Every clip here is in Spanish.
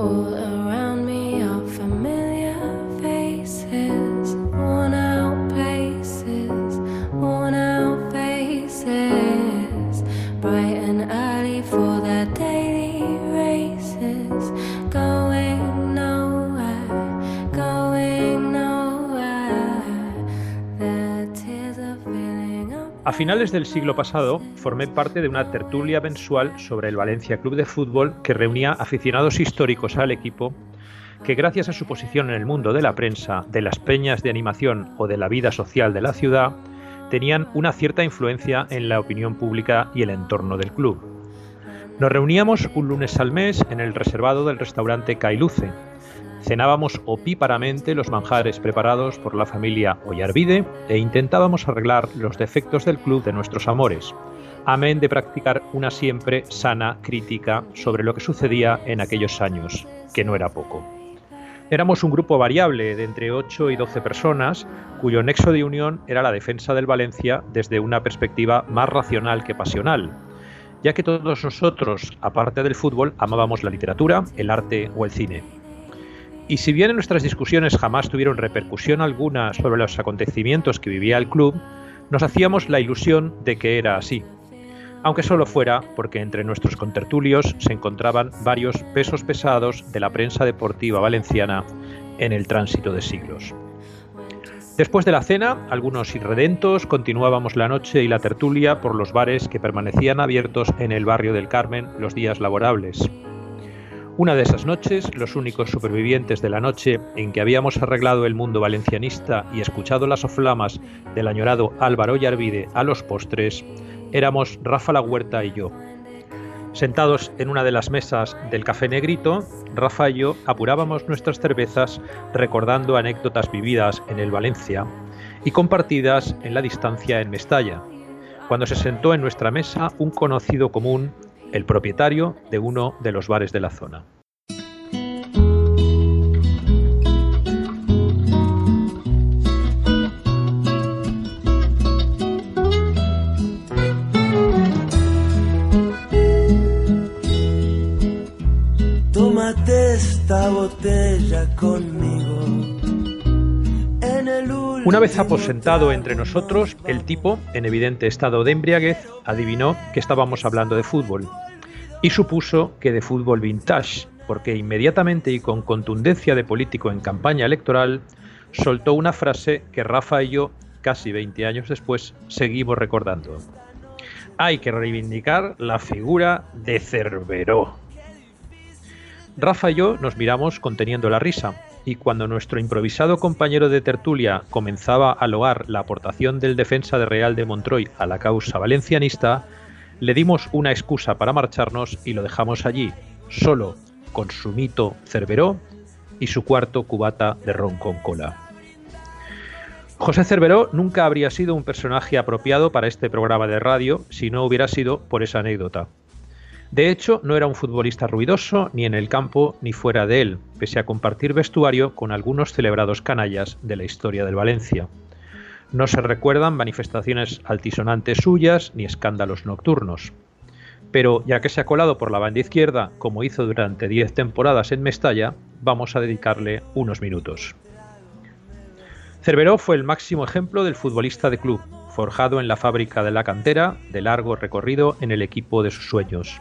all around. Finales del siglo pasado formé parte de una tertulia mensual sobre el Valencia Club de Fútbol que reunía aficionados históricos al equipo que gracias a su posición en el mundo de la prensa, de las peñas de animación o de la vida social de la ciudad, tenían una cierta influencia en la opinión pública y el entorno del club. Nos reuníamos un lunes al mes en el reservado del restaurante Cailuce, Cenábamos opíparamente los manjares preparados por la familia Ollarvide e intentábamos arreglar los defectos del club de nuestros amores, amén de practicar una siempre sana crítica sobre lo que sucedía en aquellos años, que no era poco. Éramos un grupo variable de entre 8 y 12 personas, cuyo nexo de unión era la defensa del Valencia desde una perspectiva más racional que pasional, ya que todos nosotros, aparte del fútbol, amábamos la literatura, el arte o el cine. Y si bien nuestras discusiones jamás tuvieron repercusión alguna sobre los acontecimientos que vivía el club, nos hacíamos la ilusión de que era así, aunque solo fuera porque entre nuestros contertulios se encontraban varios pesos pesados de la prensa deportiva valenciana en el tránsito de siglos. Después de la cena, algunos irredentos continuábamos la noche y la tertulia por los bares que permanecían abiertos en el barrio del Carmen los días laborables. Una de esas noches, los únicos supervivientes de la noche en que habíamos arreglado el mundo valencianista y escuchado las oflamas del añorado Álvaro Yarvide a los postres, éramos Rafa La Huerta y yo. Sentados en una de las mesas del Café Negrito, Rafa y yo apurábamos nuestras cervezas recordando anécdotas vividas en el Valencia y compartidas en la distancia en Mestalla, cuando se sentó en nuestra mesa un conocido común el propietario de uno de los bares de la zona. Tómate esta botella conmigo una vez aposentado entre nosotros, el tipo, en evidente estado de embriaguez, adivinó que estábamos hablando de fútbol y supuso que de fútbol vintage, porque inmediatamente y con contundencia de político en campaña electoral, soltó una frase que Rafa y yo, casi 20 años después, seguimos recordando. Hay que reivindicar la figura de Cerveró. Rafa y yo nos miramos conteniendo la risa, y cuando nuestro improvisado compañero de tertulia comenzaba a loar la aportación del defensa de Real de Montroy a la causa valencianista, le dimos una excusa para marcharnos y lo dejamos allí, solo, con su mito Cerveró y su cuarto cubata de ron con cola. José Cerveró nunca habría sido un personaje apropiado para este programa de radio si no hubiera sido por esa anécdota. De hecho, no era un futbolista ruidoso ni en el campo ni fuera de él, pese a compartir vestuario con algunos celebrados canallas de la historia del Valencia. No se recuerdan manifestaciones altisonantes suyas ni escándalos nocturnos. Pero ya que se ha colado por la banda izquierda, como hizo durante 10 temporadas en Mestalla, vamos a dedicarle unos minutos. Cerveró fue el máximo ejemplo del futbolista de club, forjado en la fábrica de la cantera, de largo recorrido en el equipo de sus sueños.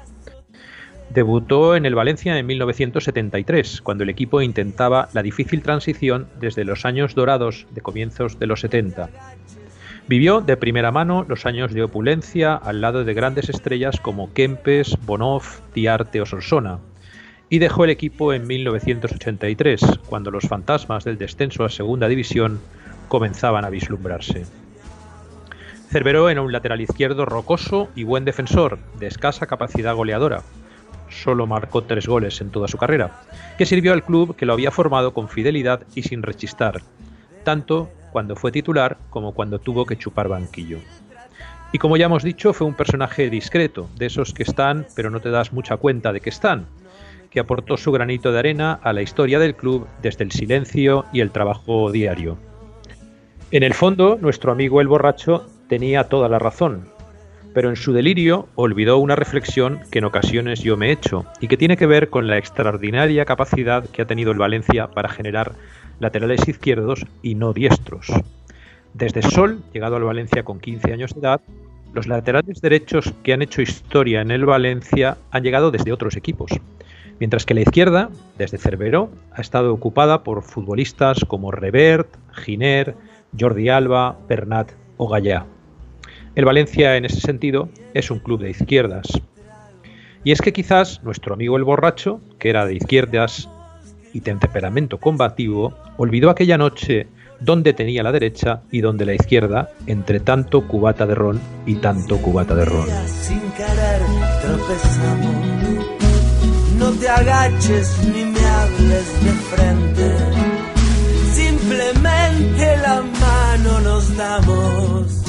Debutó en el Valencia en 1973, cuando el equipo intentaba la difícil transición desde los años dorados de comienzos de los 70. Vivió de primera mano los años de opulencia al lado de grandes estrellas como Kempes, Bonoff, Diarte o Sorsona, y dejó el equipo en 1983, cuando los fantasmas del descenso a Segunda División comenzaban a vislumbrarse. Cerveró era un lateral izquierdo rocoso y buen defensor, de escasa capacidad goleadora, solo marcó tres goles en toda su carrera, que sirvió al club que lo había formado con fidelidad y sin rechistar, tanto cuando fue titular como cuando tuvo que chupar banquillo. Y como ya hemos dicho, fue un personaje discreto, de esos que están, pero no te das mucha cuenta de que están, que aportó su granito de arena a la historia del club desde el silencio y el trabajo diario. En el fondo, nuestro amigo el borracho tenía toda la razón, pero en su delirio olvidó una reflexión que en ocasiones yo me he hecho y que tiene que ver con la extraordinaria capacidad que ha tenido el Valencia para generar laterales izquierdos y no diestros. Desde Sol, llegado al Valencia con 15 años de edad, los laterales derechos que han hecho historia en el Valencia han llegado desde otros equipos, mientras que la izquierda, desde Cervero, ha estado ocupada por futbolistas como Revert, Giner, Jordi Alba, Bernat o Gallá. El Valencia, en ese sentido, es un club de izquierdas. Y es que quizás nuestro amigo el borracho, que era de izquierdas y de temperamento combativo, olvidó aquella noche dónde tenía la derecha y dónde la izquierda, entre tanto cubata de ron y tanto cubata de ron. Sin querer. No te agaches ni me hables de frente. Simplemente la mano nos damos.